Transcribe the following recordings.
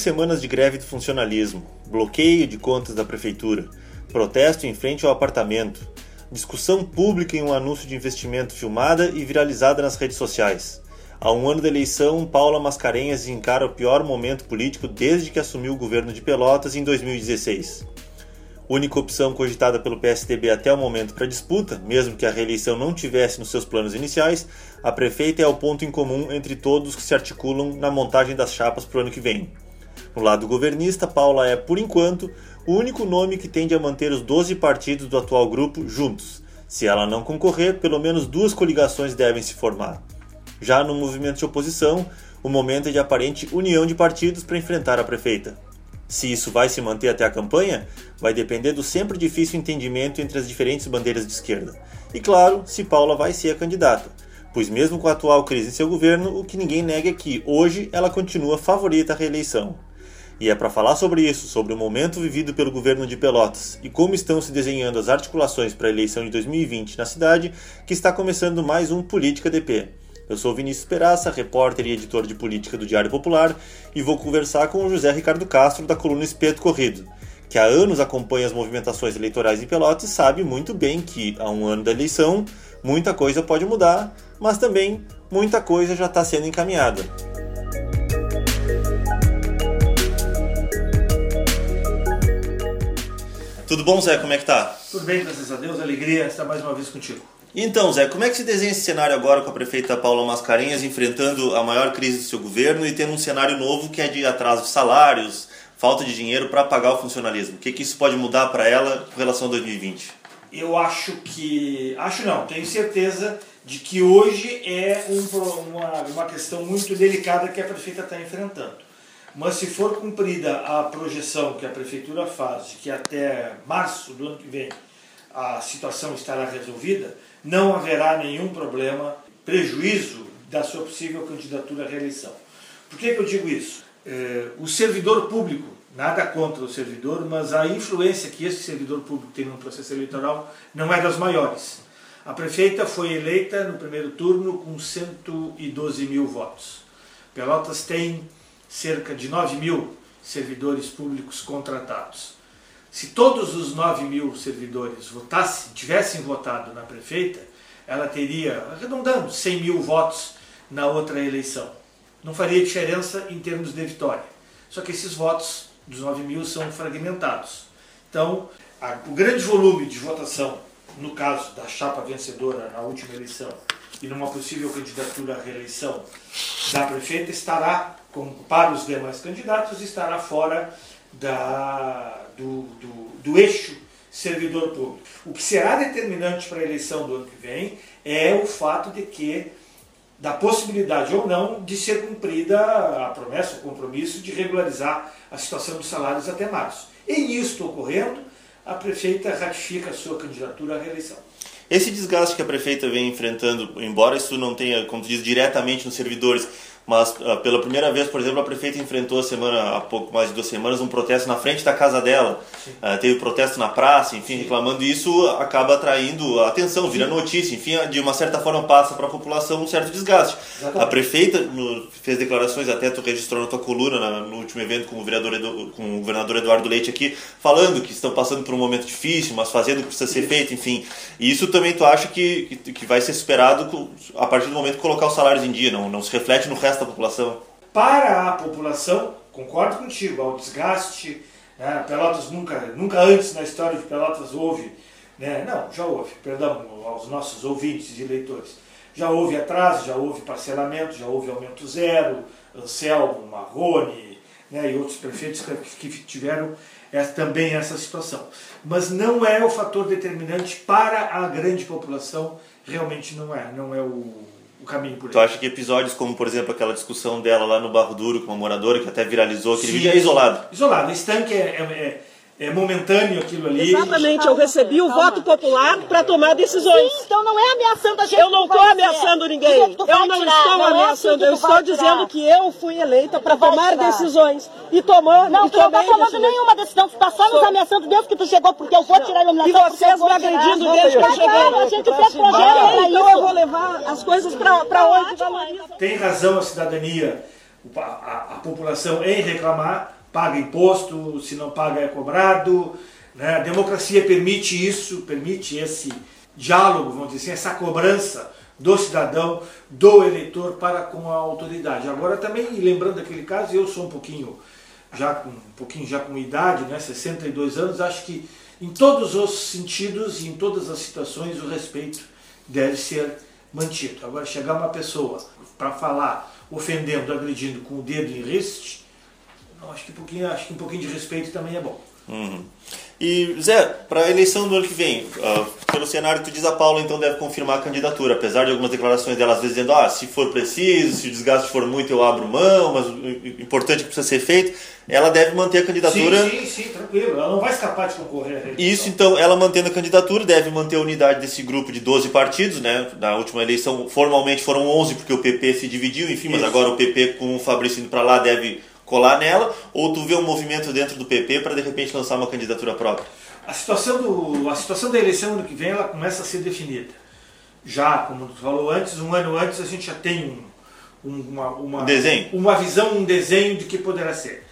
Semanas de greve do funcionalismo, bloqueio de contas da prefeitura, protesto em frente ao apartamento, discussão pública em um anúncio de investimento filmada e viralizada nas redes sociais. Há um ano da eleição, Paula Mascarenhas encara o pior momento político desde que assumiu o governo de Pelotas em 2016. Única opção cogitada pelo PSDB até o momento para disputa, mesmo que a reeleição não tivesse nos seus planos iniciais, a prefeita é o ponto em comum entre todos que se articulam na montagem das chapas para o ano que vem. No lado governista, Paula é, por enquanto, o único nome que tende a manter os 12 partidos do atual grupo juntos. Se ela não concorrer, pelo menos duas coligações devem se formar. Já no movimento de oposição, o momento é de aparente união de partidos para enfrentar a prefeita. Se isso vai se manter até a campanha, vai depender do sempre difícil entendimento entre as diferentes bandeiras de esquerda. E claro, se Paula vai ser a candidata, pois mesmo com a atual crise em seu governo, o que ninguém nega é que hoje ela continua favorita à reeleição. E é para falar sobre isso, sobre o momento vivido pelo governo de Pelotas e como estão se desenhando as articulações para a eleição de 2020 na cidade, que está começando mais um Política DP. Eu sou Vinícius Peraça, repórter e editor de política do Diário Popular, e vou conversar com o José Ricardo Castro, da coluna Espeto Corrido, que há anos acompanha as movimentações eleitorais em Pelotas e sabe muito bem que, a um ano da eleição, muita coisa pode mudar, mas também muita coisa já está sendo encaminhada. Bom, Zé? Como é que tá? Tudo bem, graças a Deus. Alegria estar mais uma vez contigo. Então, Zé, como é que se desenha esse cenário agora com a prefeita Paula Mascarenhas enfrentando a maior crise do seu governo e tendo um cenário novo que é de atraso de salários, falta de dinheiro para pagar o funcionalismo? O que, que isso pode mudar para ela com relação a 2020? Eu acho que. Acho não, tenho certeza de que hoje é um, uma, uma questão muito delicada que a prefeita está enfrentando. Mas se for cumprida a projeção que a prefeitura faz de que até março do ano que vem a situação estará resolvida, não haverá nenhum problema, prejuízo da sua possível candidatura à reeleição. Por que, que eu digo isso? É, o servidor público, nada contra o servidor, mas a influência que esse servidor público tem no processo eleitoral não é das maiores. A prefeita foi eleita no primeiro turno com 112 mil votos. Pelotas tem cerca de 9 mil servidores públicos contratados. Se todos os 9 mil servidores votassem, tivessem votado na prefeita, ela teria, arredondando, 100 mil votos na outra eleição. Não faria diferença em termos de vitória. Só que esses votos dos 9 mil são fragmentados. Então, a, o grande volume de votação, no caso da chapa vencedora na última eleição, e numa possível candidatura à reeleição da prefeita, estará como para os demais candidatos, estará fora da, do, do, do eixo servidor público. O que será determinante para a eleição do ano que vem é o fato de que da possibilidade ou não de ser cumprida a promessa, o compromisso de regularizar a situação dos salários até março. E isto ocorrendo, a prefeita ratifica a sua candidatura à reeleição. Esse desgaste que a prefeita vem enfrentando, embora isso não tenha, como diz, diretamente nos servidores, mas uh, pela primeira vez, por exemplo, a prefeita enfrentou a semana, há pouco mais de duas semanas, um protesto na frente da casa dela. Uh, teve protesto na praça, enfim, Sim. reclamando isso acaba atraindo atenção, vira Sim. notícia, enfim, de uma certa forma passa para a população um certo desgaste. Exatamente. A prefeita no, fez declarações, até tu registrou na tua coluna na, no último evento com o, vereador Edu, com o governador Eduardo Leite aqui, falando que estão passando por um momento difícil, mas fazendo o que precisa ser feito, enfim. E isso também tu acha que, que, que vai ser esperado a partir do momento que colocar os salários em dia, não, não se reflete no resto da população? Para a população, concordo contigo, ao desgaste, né? Pelotas nunca, nunca antes na história de Pelotas houve, né? não, já houve, perdão, aos nossos ouvintes e leitores, já houve atraso, já houve parcelamento, já houve aumento zero, Anselmo, Marrone né? e outros prefeitos que, tiveram essa, também essa situação. Mas não é o fator determinante para a grande população, realmente não é, não é o o caminho por Tu acha que episódios como, por exemplo, aquela discussão dela lá no Barro Duro com uma moradora que até viralizou, aquele Sim, vídeo é isolado? Isolado. Esse tanque é, é, é momentâneo aquilo ali. Exatamente, eu recebi o Calma. voto popular para tomar decisões. Sim, então não é ameaçando a gente. Eu não estou ameaçando ninguém. Eu não tirar. estou não ameaçando, é assim eu estou dizendo que eu fui eleita para tomar tirar. decisões. E tomou, não, e tu não está tomando decisões. nenhuma decisão, tu está só nos ameaçando desde que tu chegou, porque eu vou tirar a iluminação. E vocês me agredindo desde que eu cheguei. a gente fez projeto para Então eu vou levar as coisas para onde Tem razão a cidadania a população em reclamar, paga imposto, se não paga é cobrado. Né? A democracia permite isso, permite esse diálogo, vamos dizer assim, essa cobrança do cidadão, do eleitor para com a autoridade. Agora também lembrando aquele caso, eu sou um pouquinho já com um pouquinho já com idade, né, 62 anos, acho que em todos os sentidos e em todas as situações o respeito deve ser mantido. Agora chegar uma pessoa para falar ofendendo, agredindo com o dedo em riste, acho que um pouquinho, acho que um pouquinho de respeito também é bom. Uhum. E, Zé, para a eleição do ano que vem, uh, pelo cenário que tu diz, a Paula então deve confirmar a candidatura, apesar de algumas declarações dela às vezes dizendo, ah, se for preciso, se o desgaste for muito eu abro mão, mas o importante é que precisa ser feito, ela deve manter a candidatura. Sim, sim, sim, tranquilo, ela não vai escapar de concorrer. Isso, então, ela mantendo a candidatura, deve manter a unidade desse grupo de 12 partidos, né? Na última eleição, formalmente foram 11, porque o PP se dividiu, enfim, mas Isso. agora o PP com o Fabrício indo para lá deve colar nela, ou tu vê um movimento dentro do PP para de repente lançar uma candidatura própria? A situação, do, a situação da eleição ano que vem ela começa a ser definida. Já, como tu falou antes, um ano antes a gente já tem um, um, uma, uma, desenho. uma visão, um desenho de que poderá ser.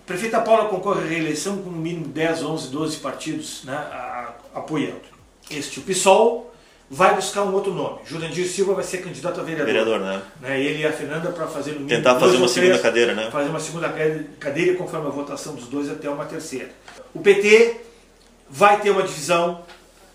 A prefeita Paula concorre à reeleição com no mínimo 10, 11, 12 partidos né, a, a, apoiando. Este, o PSOL, vai buscar um outro nome. Jurandir Silva vai ser candidato a vereador. Vereador, né? né? Ele e a Fernanda para fazer no Tentar fazer uma segunda cadeira, né? Fazer uma segunda cadeira conforme a votação dos dois até uma terceira. O PT vai ter uma divisão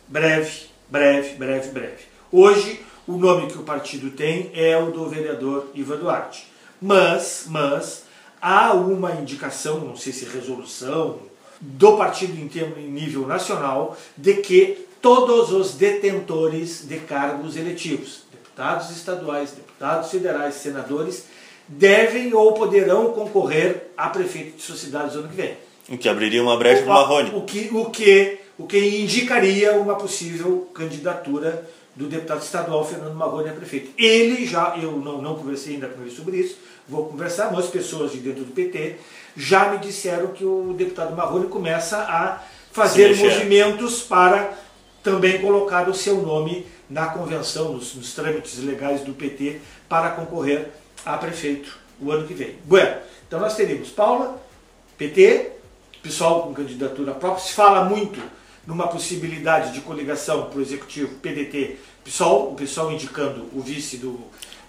breve, breve, breve, breve. Hoje, o nome que o partido tem é o do vereador Ivan Duarte. Mas, mas, há uma indicação, não sei se resolução, do partido em, termo, em nível nacional, de que todos os detentores de cargos eletivos, deputados estaduais, deputados federais, senadores, devem ou poderão concorrer a prefeito de no ano que vem. O que abriria uma brecha para o Marrone. O que, o, que, o que indicaria uma possível candidatura do deputado estadual Fernando Marrone a prefeito. Ele já, eu não, não conversei ainda com ele sobre isso, vou conversar, mas pessoas de dentro do PT já me disseram que o deputado Marrone começa a fazer movimentos para também colocar o seu nome na convenção, nos, nos trâmites legais do PT para concorrer a prefeito o ano que vem. Bueno, então nós teríamos Paula, PT, pessoal com candidatura própria, se fala muito numa possibilidade de coligação para o executivo PDT, PSOL, o PSOL indicando o vice do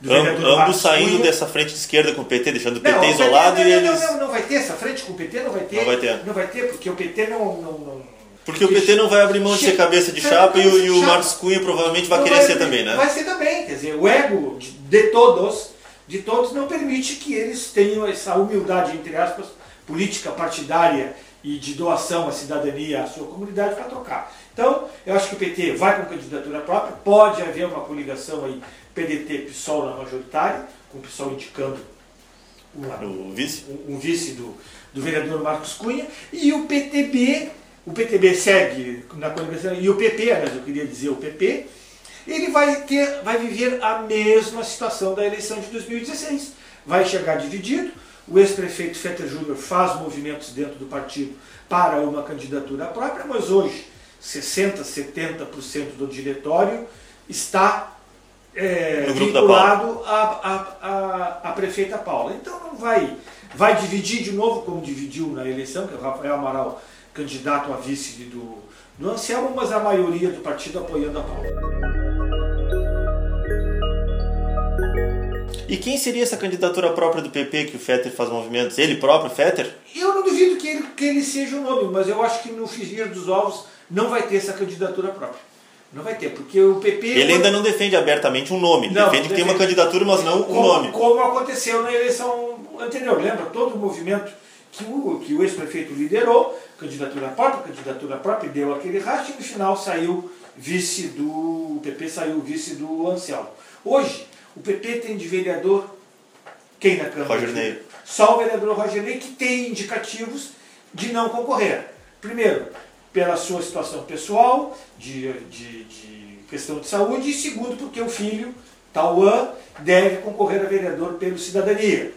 Am, ambos saindo dessa frente de esquerda com o PT, deixando o PT não, isolado não, não, e eles... Não, não, não vai ter essa frente com o PT, não vai ter. Não vai ter. Não vai ter, porque o PT não, não, não porque o PT não vai abrir mão de ser cabeça de chapa e, o, e o Marcos Cunha provavelmente vai querer vai, ser também, né? Vai ser também, quer dizer, o ego de, de, todos, de todos não permite que eles tenham essa humildade, entre aspas, política partidária e de doação à cidadania, à sua comunidade para trocar. Então, eu acho que o PT vai com candidatura própria, pode haver uma coligação aí PDT-PSOL na majoritária, com o PSOL indicando uma, o vice, um, um vice do, do vereador Marcos Cunha, e o PTB o PTB segue na coligação, e o PP, aliás, eu queria dizer o PP, ele vai, ter, vai viver a mesma situação da eleição de 2016. Vai chegar dividido, o ex-prefeito Fetter Júnior faz movimentos dentro do partido para uma candidatura própria, mas hoje 60%, 70% do diretório está é, vinculado à, a prefeita Paula. Então não vai, vai dividir de novo, como dividiu na eleição, que o Rafael Amaral candidato a vice do, do Anselmo, mas a maioria do partido apoiando a Paula. E quem seria essa candidatura própria do PP que o Fetter faz movimentos? Ele próprio, Fetter? Eu não duvido que ele, que ele seja o nome, mas eu acho que no frigir dos ovos não vai ter essa candidatura própria. Não vai ter, porque o PP. Ele ainda não defende abertamente um nome, ele não, defende que tem uma candidatura, mas não como, um nome. Como aconteceu na eleição anterior, lembra? Todo o movimento que o, que o ex-prefeito liderou, candidatura própria, candidatura própria, deu aquele racha e no final saiu vice do. O PP saiu vice do Anselmo. Hoje, o PP tem de vereador quem na Câmara? Roger Ney. Só o vereador Roger Ney que tem indicativos de não concorrer. Primeiro, pela sua situação pessoal, de, de, de questão de saúde, e segundo, porque o filho, Tauan, deve concorrer a vereador pelo cidadania.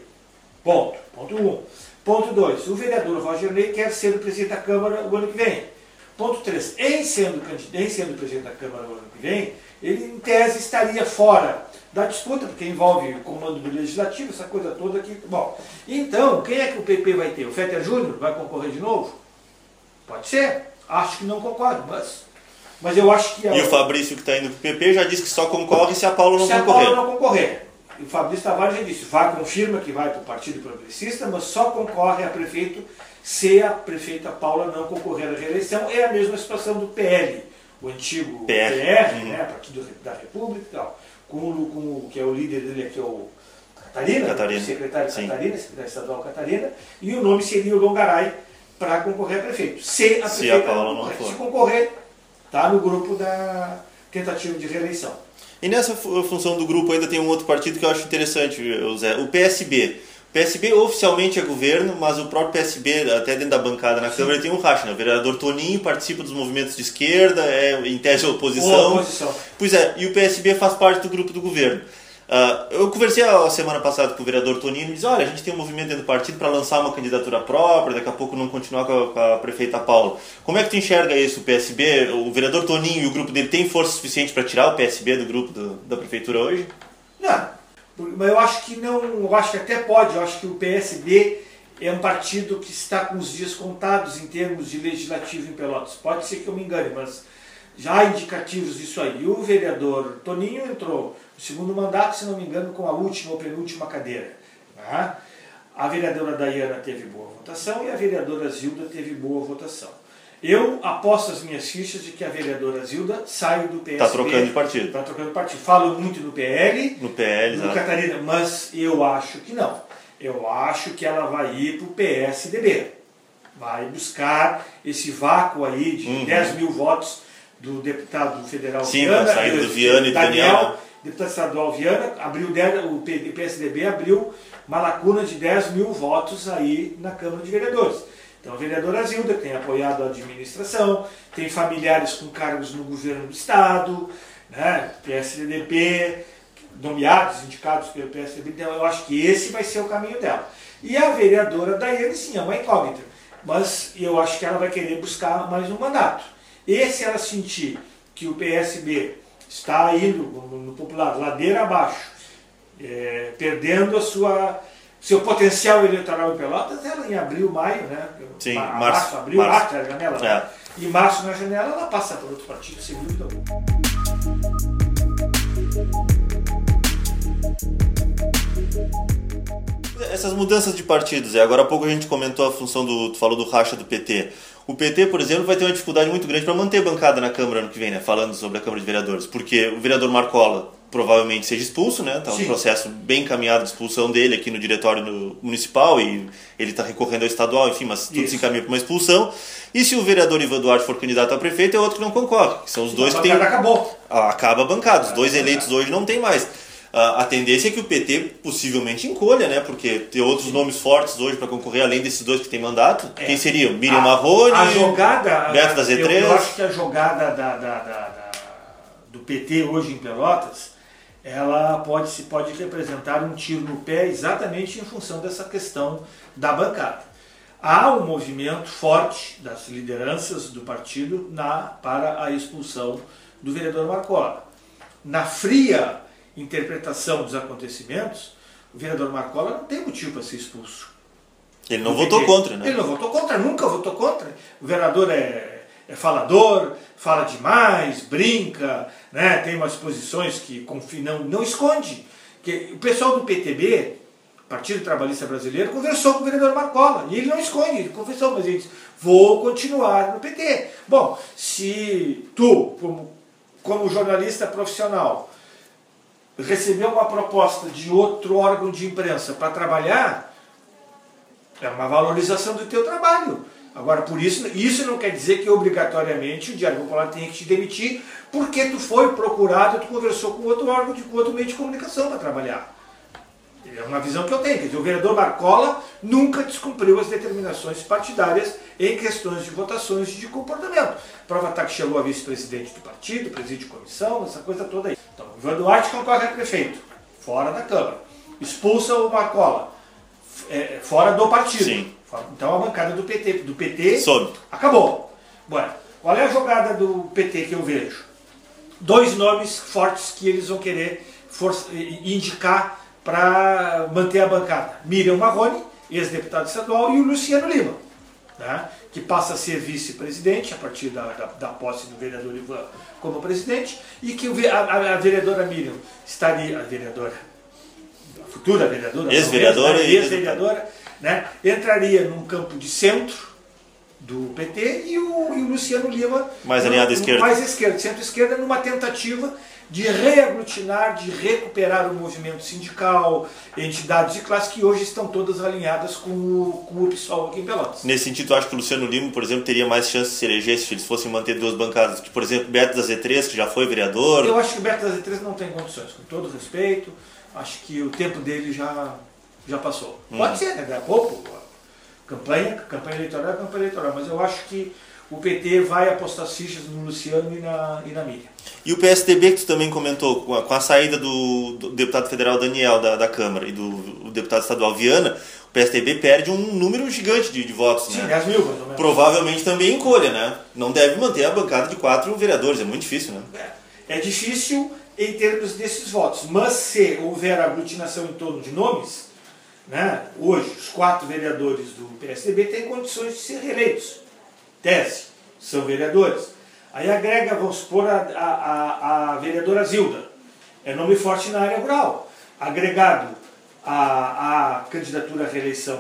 Ponto. Ponto 1. Um. Ponto 2. O vereador Roger Ney quer ser o presidente da Câmara o ano que vem. Ponto 3. Em sendo, em sendo presidente da Câmara o ano que vem, ele, em tese, estaria fora da disputa, porque envolve o comando do legislativo, essa coisa toda aqui. Bom, então, quem é que o PP vai ter? O Fetter Júnior vai concorrer de novo? Pode ser. Acho que não concordo, mas, mas eu acho que... A, E o Fabrício, que está indo pro PP, já disse que só concorre se a Paula não se a concorrer. Paula não concorrer. E o Fabrício Tavares já disse, vai, confirma que vai para o Partido Progressista, mas só concorre a prefeito se a prefeita Paula não concorrer à reeleição. É a mesma situação do PL, o antigo PR, PR, uhum. né, Partido da República e tal, com, o- com o que é o líder dele aqui, é o Catarina, Catarina, o secretário sim. Catarina, secretário estadual Catarina, e o nome seria o Longaray para concorrer a prefeito. Se a Se a prefeita Paula não não concorrer. for. Se concorrer, está no grupo da tentativa de reeleição. E nessa fu- função do grupo ainda tem um outro partido que eu acho interessante, Zé, o PSB. O PSB oficialmente é governo, mas o próprio PSB, até dentro da bancada na Câmara, tem um racha. Né? O vereador Toninho participa dos movimentos de esquerda, é em tese oposição. Oposição. Pois é, e o PSB faz parte do grupo do governo. Ah, eu conversei a semana passada com o vereador Toninho e disse, olha, a gente tem um movimento dentro do partido para lançar uma candidatura própria, daqui a pouco não continuar com a, com a prefeita Paula. Como é que tu enxerga isso, o PSB? O vereador Toninho e o grupo dele têm força suficiente para tirar o PSB do grupo do- da prefeitura hoje? Não, mas eu acho que não, eu acho que até pode, eu acho que o PSD é um partido que está com os dias contados em termos de legislativo em Pelotas. Pode ser que eu me engane, mas já indicativos disso aí. E o vereador Toninho entrou no segundo mandato, se não me engano, com a última ou penúltima cadeira. né? A vereadora Dayana teve boa votação e a vereadora Zilda teve boa votação. Eu aposto as minhas fichas de que a vereadora Zilda sai do PSB. Tá trocando de partido. Está trocando de partido. Falo muito no PL, No PL, no exato. Catarina, mas eu acho que não. Eu acho que ela vai ir para o PSDB. Vai buscar esse vácuo aí de Uhum. 10 mil votos do deputado federal Sim, Viana, saída do Viana e do Daniel. deputado estadual Viana, abriu 10, o PSDB abriu uma lacuna de 10 mil votos aí na Câmara de Vereadores. Então a vereadora Zilda tem apoiado a administração, tem familiares com cargos no governo do Estado, né, PSDB, nomeados, indicados pelo PSDB, então eu acho que esse vai ser o caminho dela. E a vereadora Daiane, sim, é uma incógnita, mas eu acho que ela vai querer buscar mais um mandato. E se ela sentir que o PSB está indo, no popular, ladeira abaixo, é, perdendo a sua seu potencial eleitoral em Pelotas, ela em abril, maio, né? Sim, Ma- março, abril, março. março, a janela. É. Em março, na janela, ela passa por outro partido, sem dúvida alguma. Essas mudanças de partidos, é, agora há pouco a gente comentou a função do. Tu falou do racha do PT. O PT, por exemplo, vai ter uma dificuldade muito grande para manter bancada na Câmara ano que vem, né? Falando sobre a Câmara de Vereadores. Porque o vereador Marcola provavelmente seja expulso, né? Tá um Sim. processo bem encaminhado de expulsão dele aqui no diretório municipal e ele está recorrendo ao estadual, enfim, mas tudo Isso. se encaminha para uma expulsão. E se o vereador Ivan Duarte for candidato a prefeito, é outro que não concorre. que São os dois que têm. acabou. Ah, acaba a bancada. Os dois eleitos hoje não tem mais. A tendência é que o PT possivelmente encolha, né? Porque tem outros nomes fortes hoje para concorrer, além desses dois que têm mandato. É. Quem seriam? Miriam A- Marrone, A jogada. Beto da eu, Z3. eu acho que a jogada da, da- da- da- do PT hoje em Pelotas, ela pode, se pode representar um tiro no pé exatamente em função dessa questão da bancada. Há um movimento forte das lideranças do partido na, para a expulsão do vereador Marcola. Na fria interpretação dos acontecimentos, o vereador Marcola não tem motivo para ser expulso. Ele não votou contra, né? Ele não votou contra, nunca votou contra. O vereador é, é falador, fala demais, brinca, né? tem umas posições que não, não esconde. Que o pessoal do PTB, Partido Trabalhista Brasileiro, conversou com o vereador Marcola. E ele não esconde, ele conversou, mas ele disse, vou continuar no PT. Bom, se tu, como, como jornalista profissional, recebeu uma proposta de outro órgão de imprensa para trabalhar, é uma valorização do teu trabalho. Agora, por isso, isso não quer dizer que obrigatoriamente o Diário Popular tenha que te demitir, porque tu foi procurado, tu conversou com outro órgão, de, com outro meio de comunicação para trabalhar. É uma visão que eu tenho. Quer dizer, o vereador Marcola nunca descumpriu as determinações partidárias em questões de votações e de comportamento. Prova está que chegou a vice-presidente do partido, presidente de comissão, essa coisa toda aí. Ivan Duarte concorre a prefeito, fora da Câmara. Expulsa o Marcola, é, fora do partido. Sim. Então a bancada do PT, do PT Soube. acabou. Bueno, qual é a jogada do PT que eu vejo? dois nomes fortes que eles vão querer indicar para manter a bancada. Miriam Marrone, ex-deputado estadual, e o Luciano Lima, né, que passa a ser vice-presidente a partir da, da, da, posse do vereador Ivan como presidente, e que a, a, a vereadora Miriam estaria, a vereadora, a futura vereadora, ex-vereadora, né, ex-vereadora, né, entraria num campo de centro, do PT e o, e o Luciano Lima mais alinhado à esquerda, mais esquerda, centro-esquerda, numa tentativa de reaglutinar, de recuperar o movimento sindical, entidades de classe que hoje estão todas alinhadas com o, com o PSOL aqui em Pelotas. Nesse sentido, eu acho que o Luciano Lima, por exemplo, teria mais chance de se eleger se eles fossem manter duas bancadas. Que, por exemplo, Beto da Z3, que já foi vereador. Eu acho que o Beto da Z3 não tem condições, com todo respeito. Acho que o tempo dele já, já passou. Hum. Pode ser, né? Daqui a pouco Campanha, campanha eleitoral é campanha eleitoral, mas eu acho que o PT vai apostar as fichas no Luciano e na, e na Miriam. E o PSDB, que tu também comentou, com a, com a saída do, do, deputado federal Daniel da, da Câmara e do, do, deputado estadual Viana, o PSDB perde um número gigante de, de votos. Sim, né? 10 mil, mais ou menos. Provavelmente também encolha, né? Não deve manter a bancada de quatro vereadores, é muito difícil, né? É, é difícil em termos desses votos, mas se houver aglutinação em torno de nomes, né, hoje, os quatro vereadores do PSDB têm condições de ser reeleitos. Tese, são vereadores. Aí agrega, vamos supor, a, a, a, a vereadora Zilda, é nome forte na área rural. Agregado à, candidatura à reeleição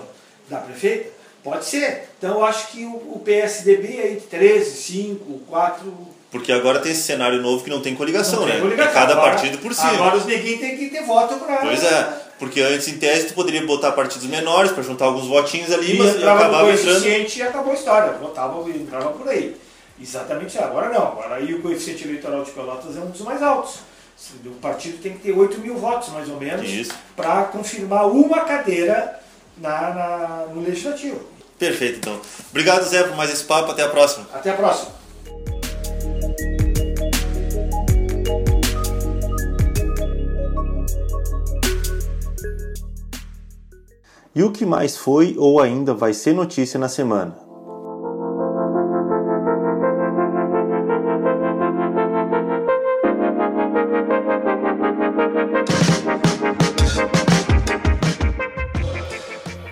da prefeita, pode ser. Então eu acho que o, o PSDB aí, 13, 5, 4 porque agora tem esse cenário novo que não tem coligação, não tem né? Coligação. É cada agora, partido por si. Agora os neguinhos têm que ter voto para. Pois é, porque antes, em tese, tu poderia botar partidos menores para juntar alguns votinhos ali, e mas acabava entrando. e acabou a história. Votava e entrava por aí. Exatamente. Agora não. Agora aí o coeficiente eleitoral de Pelotas é um dos mais altos. O partido tem que ter 8 mil votos, mais ou menos, para confirmar uma cadeira na, na, no Legislativo. Perfeito, então. Obrigado, Zé, por mais esse papo. Até a próxima. Até a próxima. E o que mais foi ou ainda vai ser notícia na semana?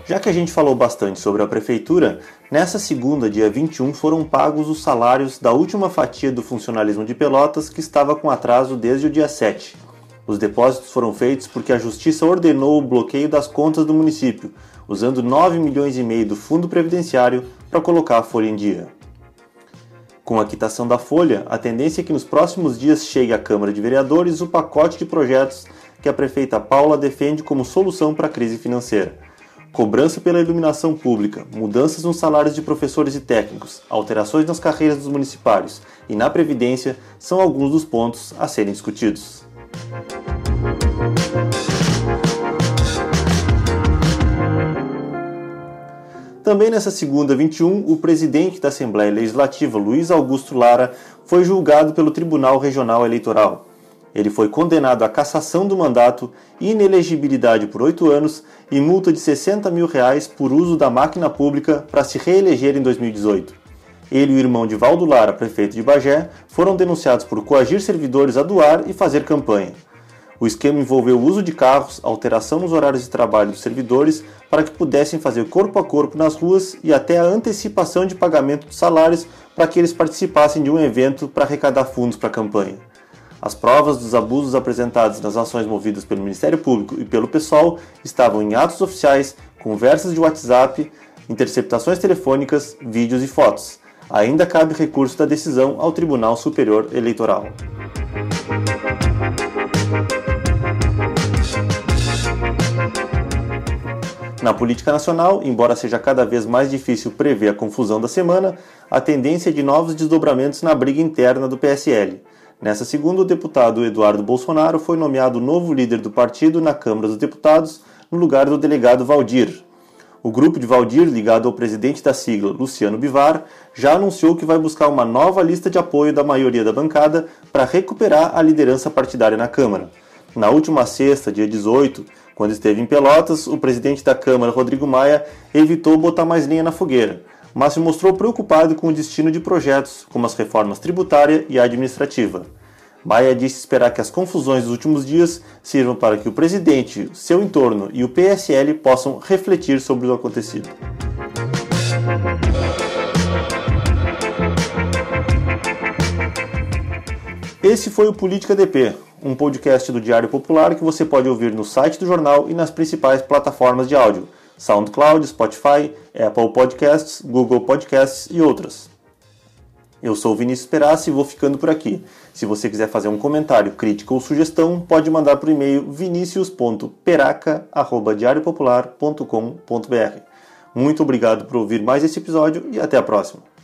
Já que a gente falou bastante sobre a prefeitura, nessa segunda, dia 21, foram pagos os salários da última fatia do funcionalismo de Pelotas que estava com atraso desde o dia 7. Os depósitos foram feitos porque a Justiça ordenou o bloqueio das contas do município, usando 9 milhões e meio do fundo previdenciário para colocar a folha em dia. Com a quitação da folha, a tendência é que nos próximos dias chegue à Câmara de Vereadores o pacote de projetos que a prefeita Paula defende como solução para a crise financeira. Cobrança pela iluminação pública, mudanças nos salários de professores e técnicos, alterações nas carreiras dos municipários e na Previdência são alguns dos pontos a serem discutidos. Também nessa segunda 21, o presidente da Assembleia Legislativa, Luiz Augusto Lara, foi julgado pelo Tribunal Regional Eleitoral. Ele foi condenado à cassação do mandato, inelegibilidade por oito anos e multa de 60 mil reais por uso da máquina pública para se reeleger em 2018. Ele e o irmão de Valdo Lara, prefeito de Bagé, foram denunciados por coagir servidores a doar e fazer campanha. O esquema envolveu o uso de carros, alteração nos horários de trabalho dos servidores para que pudessem fazer corpo a corpo nas ruas e até a antecipação de pagamento de salários para que eles participassem de um evento para arrecadar fundos para a campanha. As provas dos abusos apresentados nas ações movidas pelo Ministério Público e pelo PSOL estavam em atos oficiais, conversas de WhatsApp, interceptações telefônicas, vídeos e fotos ainda cabe recurso da decisão ao Tribunal Superior Eleitoral. Na política nacional, embora seja cada vez mais difícil prever a confusão da semana, a tendência é de novos desdobramentos na briga interna do PSL. Nessa segunda, o deputado Eduardo Bolsonaro foi nomeado novo líder do partido na Câmara dos Deputados, no lugar do delegado Valdir, o grupo de Valdir, ligado ao presidente da sigla, Luciano Bivar, já anunciou que vai buscar uma nova lista de apoio da maioria da bancada para recuperar a liderança partidária na Câmara. Na última sexta, dia 18, quando esteve em Pelotas, o presidente da Câmara, Rodrigo Maia, evitou botar mais linha na fogueira, mas se mostrou preocupado com o destino de projetos, como as reformas tributária e administrativa. Maia disse esperar que as confusões dos últimos dias sirvam para que o presidente, seu entorno e o PSL possam refletir sobre o acontecido. Esse foi o Política DP, um podcast do Diário Popular que você pode ouvir no site do jornal e nas principais plataformas de áudio: SoundCloud, Spotify, Apple Podcasts, Google Podcasts e outras. Eu sou o Vinícius Perassi e vou ficando por aqui. Se você quiser fazer um comentário, crítica ou sugestão, pode mandar por e-mail vinicius.peraca.diariopopular.com.br. Muito obrigado por ouvir mais esse episódio e até a próxima.